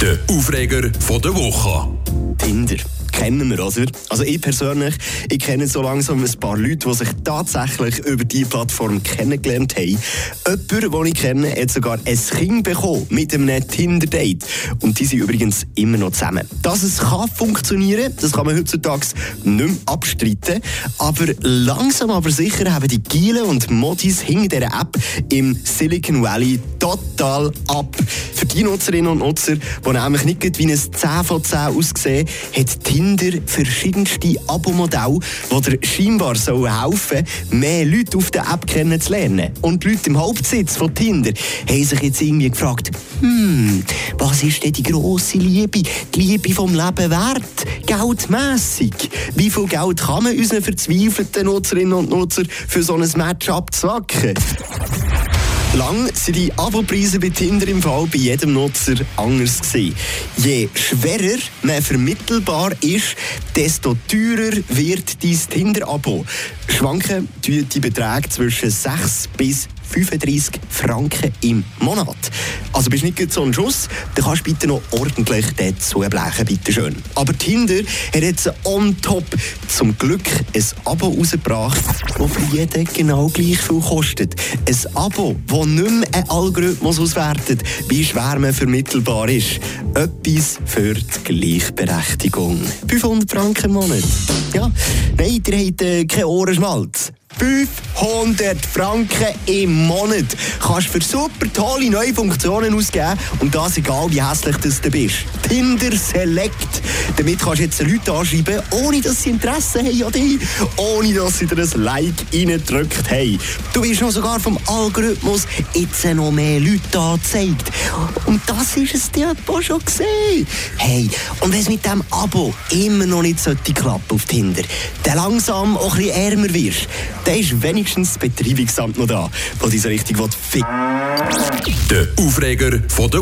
Der Aufreger von der Woche. Tinder. Kennen wir, oder? Also ich persönlich, ich kenne so langsam ein paar Leute, die sich tatsächlich über diese Plattform kennengelernt haben. Jemand, den ich kenne, hat sogar ein Kind bekommen mit einem Tinder-Date. Und die sind übrigens immer noch zusammen. Dass es kann funktionieren, das kann man heutzutage nicht mehr abstreiten. Aber langsam aber sicher haben die Gielen und Modis hinter dieser App im Silicon Valley total ab. Für die Nutzerinnen und Nutzer, die nämlich nicht wie ein 10 von 10 aussehen, hat Tinder verschiedenste Abo-Modelle, die scheinbar helfen sollen, mehr Leute auf der App kennenzulernen. Und die Leute im Hauptsitz von Tinder haben sich jetzt irgendwie gefragt, hm, was ist denn die grosse Liebe, die Liebe vom Leben wert? Geldmässig. Wie viel Geld kann man unseren verzweifelten Nutzerinnen und Nutzer für so ein Match abzwacken? Lang sind die Abopreise bei Tinder im Fall bei jedem Nutzer anders gewesen. Je schwerer man vermittelbar ist, desto teurer wird dein Tinder-Abo. Schwanken die Beträge zwischen 6 bis 35 Franken im Monat. Also bist nicht so ein Schuss, dann kannst du bitte noch ordentlich dazu blechen, bitte schön. Aber Tinder hat jetzt on top zum Glück ein Abo rausgebracht, das für jeden genau gleich viel kostet. Ein Abo, das nicht mehr einen Algorithmus auswertet, wie schwer man vermittelbar ist. Etwas für die Gleichberechtigung. 500 Franken im Monat. Ja, nein, ihr habt äh, keinen Ohrenschmalz. 500 Franken im Monat kannst du für super tolle neue Funktionen ausgeben und das egal wie hässlich du bist. Tinder Select. Damit kannst du jetzt Leute anschreiben, ohne dass sie Interesse haben an dich, ohne dass sie dir ein Like reingedrückt haben. Du wirst noch sogar vom Algorithmus jetzt noch mehr Leute angezeigt. Und das ist es dir schon gesehen. Hey, und wenn es mit dem Abo immer noch nicht klappen auf Tinder, dann langsam auch ein bisschen ärmer wirst, dann ist wenigstens das Betreibungsamt noch da, das diese richtig ficken Der Aufreger von der.